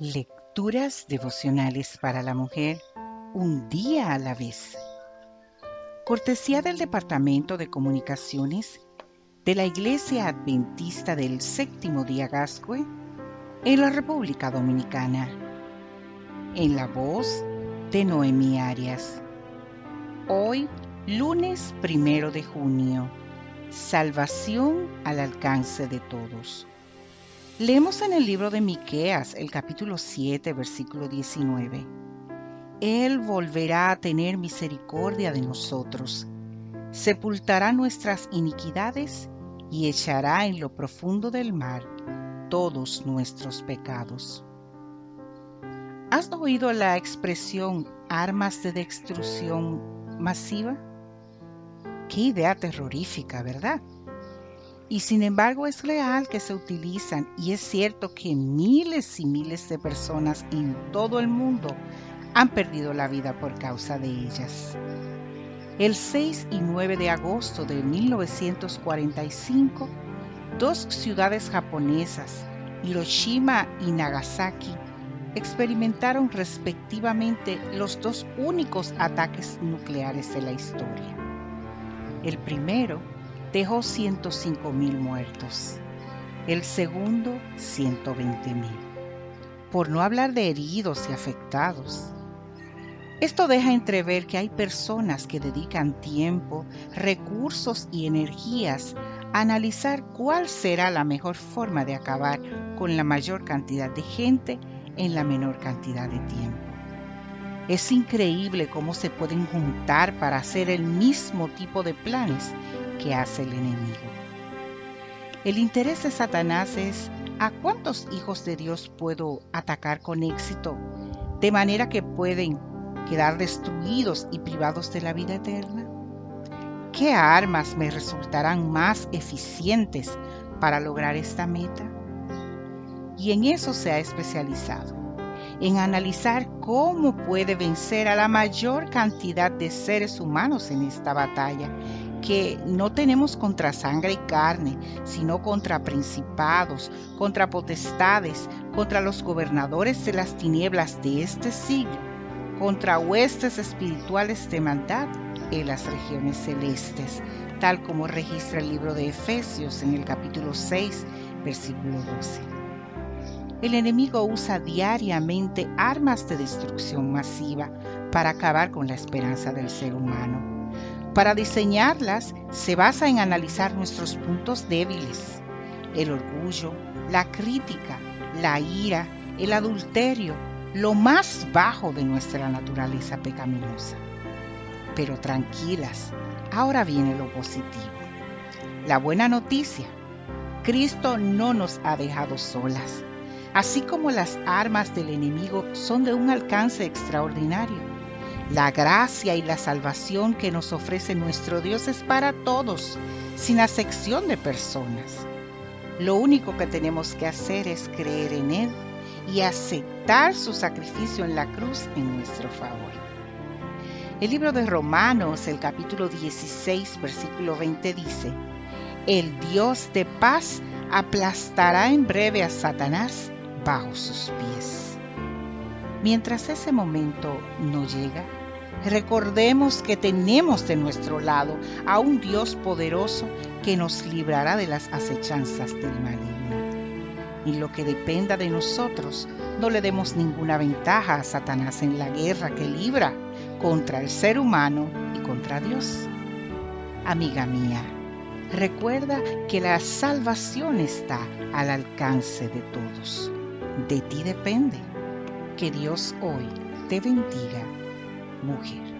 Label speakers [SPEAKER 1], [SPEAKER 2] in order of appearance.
[SPEAKER 1] Lecturas devocionales para la mujer, un día a la vez. Cortesía del Departamento de Comunicaciones de la Iglesia Adventista del Séptimo Día Gascue en la República Dominicana. En la voz de Noemí Arias. Hoy, lunes primero de junio. Salvación al alcance de todos. Leemos en el libro de Miqueas, el capítulo 7, versículo 19. Él volverá a tener misericordia de nosotros, sepultará nuestras iniquidades y echará en lo profundo del mar todos nuestros pecados. ¿Has oído la expresión armas de destrucción masiva? Qué idea terrorífica, ¿verdad? Y sin embargo es real que se utilizan y es cierto que miles y miles de personas en todo el mundo han perdido la vida por causa de ellas. El 6 y 9 de agosto de 1945, dos ciudades japonesas, Hiroshima y Nagasaki, experimentaron respectivamente los dos únicos ataques nucleares de la historia. El primero dejó 105 mil muertos, el segundo 120 mil, por no hablar de heridos y afectados. Esto deja entrever que hay personas que dedican tiempo, recursos y energías a analizar cuál será la mejor forma de acabar con la mayor cantidad de gente en la menor cantidad de tiempo. Es increíble cómo se pueden juntar para hacer el mismo tipo de planes que hace el enemigo. El interés de Satanás es a cuántos hijos de Dios puedo atacar con éxito, de manera que pueden quedar destruidos y privados de la vida eterna. ¿Qué armas me resultarán más eficientes para lograr esta meta? Y en eso se ha especializado, en analizar cómo puede vencer a la mayor cantidad de seres humanos en esta batalla que no tenemos contra sangre y carne, sino contra principados, contra potestades, contra los gobernadores de las tinieblas de este siglo, contra huestes espirituales de maldad en las regiones celestes, tal como registra el libro de Efesios en el capítulo 6, versículo 12. El enemigo usa diariamente armas de destrucción masiva para acabar con la esperanza del ser humano para diseñarlas se basa en analizar nuestros puntos débiles, el orgullo, la crítica, la ira, el adulterio, lo más bajo de nuestra naturaleza pecaminosa. Pero tranquilas, ahora viene lo positivo. La buena noticia, Cristo no nos ha dejado solas, así como las armas del enemigo son de un alcance extraordinario la gracia y la salvación que nos ofrece nuestro Dios es para todos, sin acepción de personas. Lo único que tenemos que hacer es creer en Él y aceptar su sacrificio en la cruz en nuestro favor. El libro de Romanos, el capítulo 16, versículo 20 dice, El Dios de paz aplastará en breve a Satanás bajo sus pies. Mientras ese momento no llega, Recordemos que tenemos de nuestro lado a un Dios poderoso que nos librará de las acechanzas del maligno. Y lo que dependa de nosotros, no le demos ninguna ventaja a Satanás en la guerra que libra contra el ser humano y contra Dios. Amiga mía, recuerda que la salvación está al alcance de todos. De ti depende. Que Dios hoy te bendiga mujer.